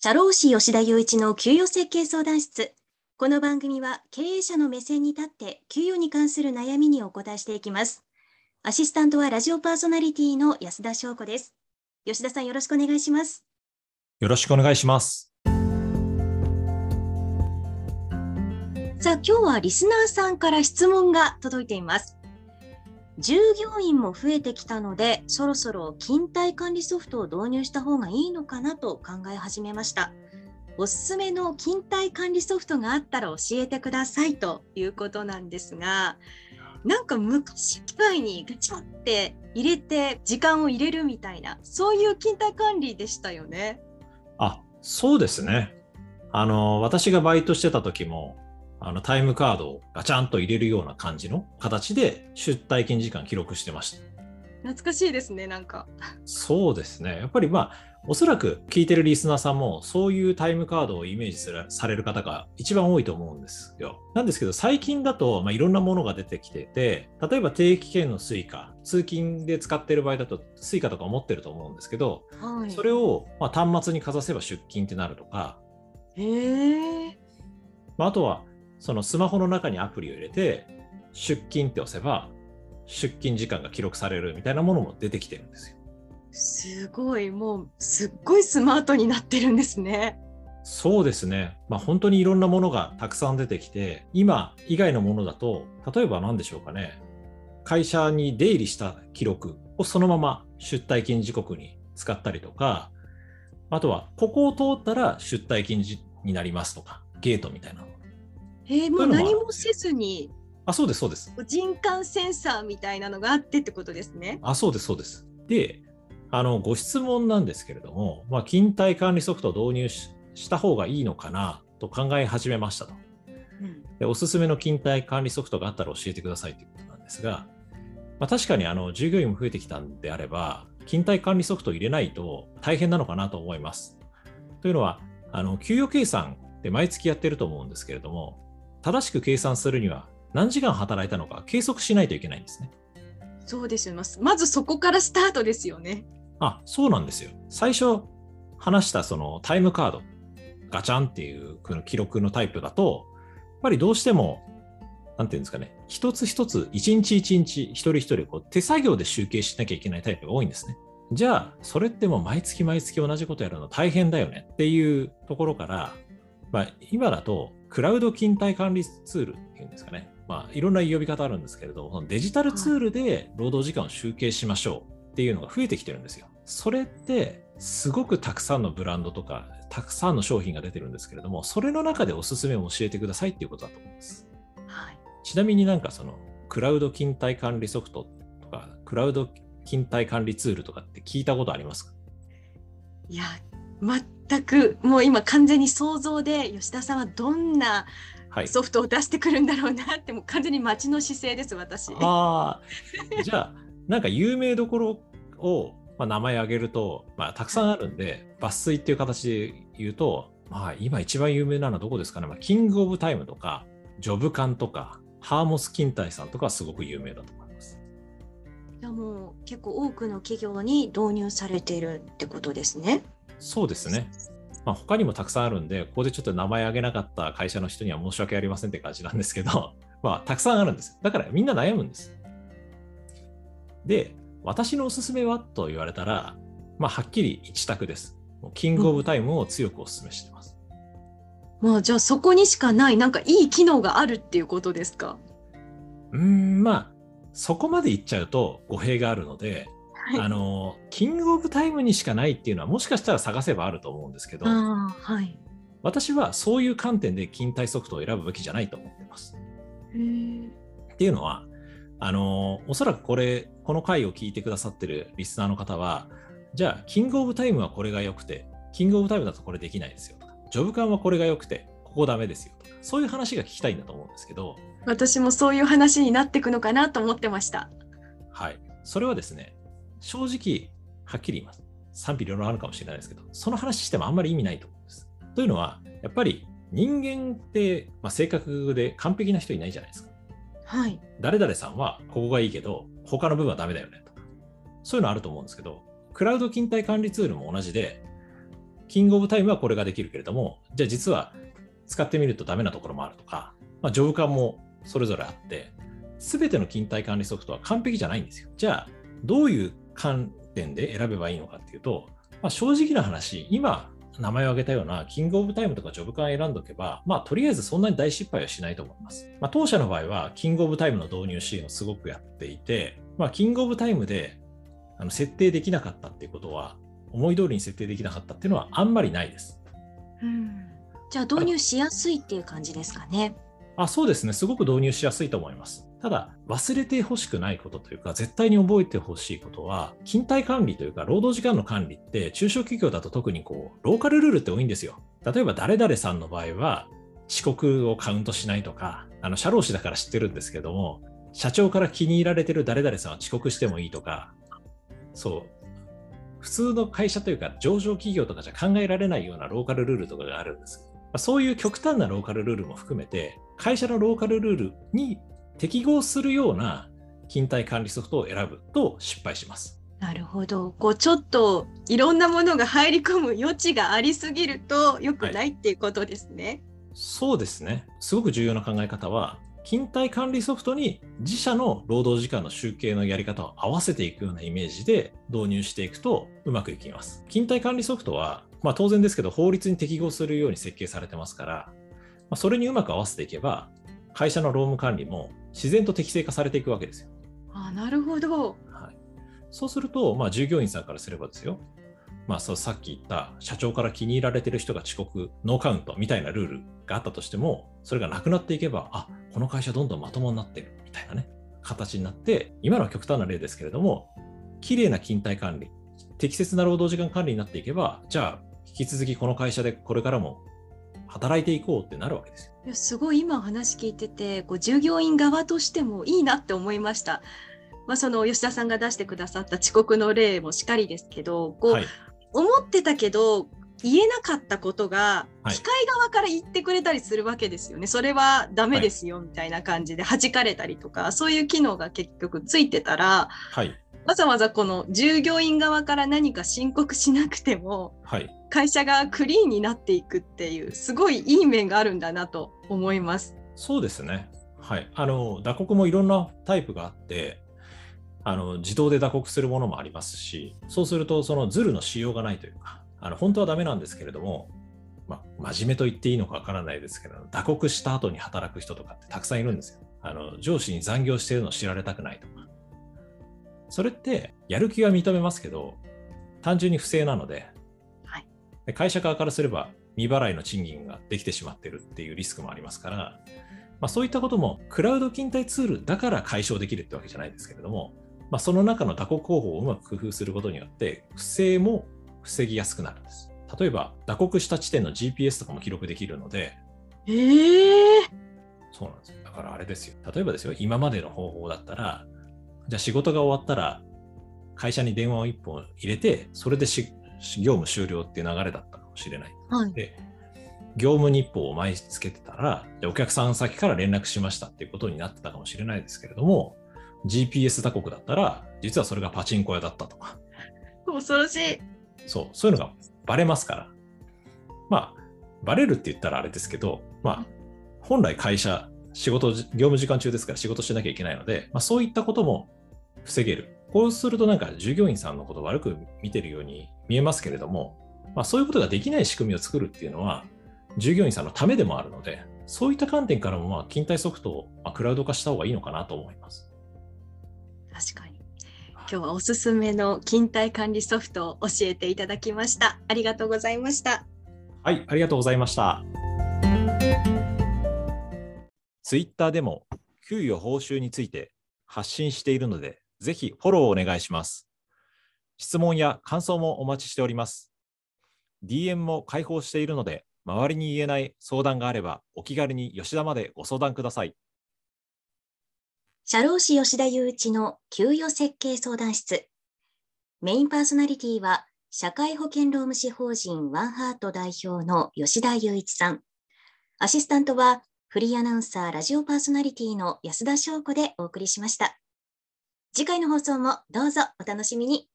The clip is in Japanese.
社労士吉田雄一の給与設計相談室。この番組は経営者の目線に立って給与に関する悩みにお答えしていきます。アシスタントはラジオパーソナリティの安田翔子です。吉田さんよろしくお願いします。よろしくお願いします。さあ今日はリスナーさんから質問が届いています。従業員も増えてきたので、そろそろ勤怠管理ソフトを導入した方がいいのかなと考え始めました。おすすめの勤怠管理ソフトがあったら教えてくださいということなんですが、なんか昔機械にガチャって入れて時間を入れるみたいな、そういう勤怠管理でしたよね。あ、そうですね。あの、私がバイトしてた時も、あのタイムカードをガチャンと入れるような感じの形で出退勤時間記録してました。懐かしいですね、なんか。そうですね。やっぱりまあ、おそらく聞いてるリスナーさんもそういうタイムカードをイメージするされる方が一番多いと思うんですよ。なんですけど最近だと、まあ、いろんなものが出てきてて例えば定期券の Suica 通勤で使ってる場合だと Suica とか思ってると思うんですけど、はい、それをまあ端末にかざせば出勤ってなるとか、へーまあ、あとはそのスマホの中にアプリを入れて、出勤って押せば、出勤時間が記録されるみたいなものも出てきてるんですよ。すごい、もうすっごいスマートになってるんですね。そうですね。まあ本当にいろんなものがたくさん出てきて、今以外のものだと、例えば何でしょうかね。会社に出入りした記録をそのまま出退勤時刻に使ったりとか、あとはここを通ったら出退勤時になりますとか、ゲートみたいなえー、もう何もせずにあそうですそうです。人感センサーみたいなのがあってってことですね。あそうですそうです。であのご質問なんですけれども、まあ、勤怠管理ソフトを導入した方がいいのかなと考え始めましたと、うん、でおすすめの勤怠管理ソフトがあったら教えてくださいということなんですが、まあ、確かにあの従業員も増えてきたんであれば勤怠管理ソフトを入れないと大変なのかなと思います。というのはあの給与計算で毎月やってると思うんですけれども正しく計算するには何時間働いたのか計測しないといけないんですね。そうですよ。まずそこからスタートですよね。あ、そうなんですよ。最初話したそのタイムカード、ガチャンっていうこの記録のタイプだと、やっぱりどうしても、なんていうんですかね、一つ一つ、一日一日、一人一人こう手作業で集計しなきゃいけないタイプが多いんですね。じゃあ、それってもう毎月毎月同じことやるの大変だよねっていうところから、まあ、今だとクラウド勤怠管理ツールっていうんですかね。まあ、いろんな呼び方あるんですけれど、デジタルツールで労働時間を集計しましょうっていうのが増えてきてるんですよ。それって、すごくたくさんのブランドとか、たくさんの商品が出てるんですけれども、それの中でおすすめを教えてくださいっていうことだと思います。はい、ちなみになんかその、クラウド勤怠管理ソフトとか、クラウド勤怠管理ツールとかって聞いたことありますか？いや、全くもう今完全に想像で吉田さんはどんなソフトを出してくるんだろうなって、もう完全に待ちの姿勢です私。あじゃあなんか有名どころを、まあ、名前挙げると、まあ、たくさんあるんで抜粋っていう形で言うと、まあ、今一番有名なのはどこですかね、まあ、キングオブタイムとかジョブカンとかハーモス・キンタイさんとかはすごく有名だと思います。じゃもう結構多くの企業に導入されているってことですね。そうですね。まあ、他にもたくさんあるんで、ここでちょっと名前挙げなかった会社の人には申し訳ありませんって感じなんですけど、まあ、たくさんあるんです。だからみんな悩むんです。で、私のおすすめはと言われたら、まあ、はっきり一択です。キングオブタイムを強くお勧めしてます。まあ、じゃあそこにしかない、なんかいい機能があるっていうことですか？うん、まあ、そこまで言っちゃうと語弊があるので、はい、あのキングオブタイムにしかないっていうのはもしかしたら探せばあると思うんですけど、はい、私はそういう観点で勤怠ソフトを選ぶべきじゃないと思ってます。っていうのはあのおそらくこれこの回を聞いてくださってるリスナーの方はじゃあキングオブタイムはこれが良くてキングオブタイムだとこれできないですよとかジョブ感はこれが良くてここダメですよとかそういう話が聞きたいんだと思うんですけど私もそういう話になっていくのかなと思ってました。はい。それはですね正直、はっきり言います。賛否両論あるかもしれないですけど、その話してもあんまり意味ないと思うんです。というのは、やっぱり人間って、まあ、性格で完璧な人いないじゃないですか。はい。誰々さんはここがいいけど、他の部分はダメだよねとか、そういうのあると思うんですけど、クラウド勤怠管理ツールも同じで、キングオブタイムはこれができるけれども、じゃあ実は使ってみるとダメなところもあるとか、まあ、ジョブカンもそれぞれあって、すべての勤怠管理ソフトは完璧じゃないんですよ。じゃあ、どういう観点で選べばいいのかっていうと、まあ、正直な話、今、名前を挙げたようなキングオブタイムとかジョブカン選んどけば、まあ、とりあえずそんなに大失敗はしないと思います。まあ、当社の場合は、キングオブタイムの導入支援をすごくやっていて、まあ、キングオブタイムであの設定できなかったっていうことは、思い通りに設定できなかったっていうのはあんまりないです。うん、じゃあ導入しやすいっていう感じですかね。あそうですね、すごく導入しやすいと思います。ただ、忘れてほしくないことというか、絶対に覚えてほしいことは、勤怠管理というか、労働時間の管理って、中小企業だと特にこう、ローカルルールって多いんですよ。例えば、誰々さんの場合は、遅刻をカウントしないとか、あの、社労士だから知ってるんですけども、社長から気に入られてる誰々さんは遅刻してもいいとか、そう、普通の会社というか、上場企業とかじゃ考えられないようなローカルルールとかがあるんです。そういう極端なローカルルールも含めて、会社のローカルルールに適合するような勤怠管理ソフトを選ぶと失敗します。なるほど。こうちょっといろんなものが入り込む余地がありすぎると良くないっていうことですね。はい、そうですね。すごく重要な考え方は、勤怠管理ソフトに自社の労働時間の集計のやり方を合わせていくようなイメージで導入していくとうまくいきます。勤怠管理ソフトは、まあ、当然ですけど法律に適合するように設計されてますから、まあ、それにうまく合わせていけば会社の労務管理も自然と適正化されていくわけですよ。あなるほど、はい。そうすると、まあ、従業員さんからすればですよ、まあ、そうさっき言った社長から気に入られてる人が遅刻、ノーカウントみたいなルールがあったとしても、それがなくなっていけば、あこの会社どんどんまともになってるみたいなね、形になって、今のは極端な例ですけれども、綺麗な勤怠管理、適切な労働時間管理になっていけば、じゃあ、引き続きこの会社でこれからも働いていこうってなるわけですよ。いやすごい今話聞いててこう従業員側としてもいいなって思いました。まあ、その吉田さんが出してくださった遅刻の例もしかりですけどこう、はい、思ってたけど言えなかったことが機械側から言ってくれたりするわけですよね。はい、それはダメですよみたいな感じで弾かれたりとか、そういう機能が結局ついてたら、はい、わざわざこの従業員側から何か申告しなくても、はい、会社がクリーンになっていくっていうすごいいい面があるんだなと思います。そうですね。はい。あの打刻もいろんなタイプがあって、あの自動で打刻するものもありますし、そうするとそのズルのしようがないというか、あの本当はダメなんですけれども、まあ、真面目と言っていいのかわからないですけど、打刻した後に働く人とかってたくさんいるんですよ。あの上司に残業してるのを知られたくないとか。それってやる気は認めますけど、単純に不正なので、で会社側からすれば未払いの賃金ができてしまってるっていうリスクもありますから、まあ、そういったこともクラウド勤怠ツールだから解消できるってわけじゃないですけれども、まあ、その中の打刻方法をうまく工夫することによって不正も防ぎやすくなるんです。例えば打刻した地点の GPS とかも記録できるので、えー、そうなんですよ。だからあれですよ。例えばですよ、今までの方法だったら、じゃあ仕事が終わったら会社に電話を1本入れて、それでし業務終了っていう流れだったかもしれない。はい、で業務日報を毎日つけてたら、お客さん先から連絡しましたっていうことになってたかもしれないですけれども、GPS 打刻だったら、実はそれがパチンコ屋だったとか。恐ろしい。そう、そういうのがバレますから。まあ、バレるって言ったらあれですけど、まあ、本来会社、仕事、業務時間中ですから仕事しなきゃいけないので、まあ、そういったことも防げる。こうするとなんか従業員さんのことを悪く見てるように見えますけれども、まあ、そういうことができない仕組みを作るっていうのは、従業員さんのためでもあるので、そういった観点からも、まあ、勤怠ソフトを、まあ、クラウド化した方がいいのかなと思います。確かに。今日はおすすめの勤怠管理ソフトを教えていただきました。ありがとうございました。はい、ありがとうございました。ツイッターでも給与報酬について発信しているので、ぜひフォローお願いします。質問や感想もお待ちしております。DM も開放しているので、周りに言えない相談があれば、お気軽に吉田までご相談ください。社労士吉田雄一の給与設計相談室。メインパーソナリティは、社会保険労務士法人ワンハート代表の吉田雄一さん。アシスタントは、フリーアナウンサー、ラジオパーソナリティの安田翔子でお送りしました。次回の放送もどうぞお楽しみに。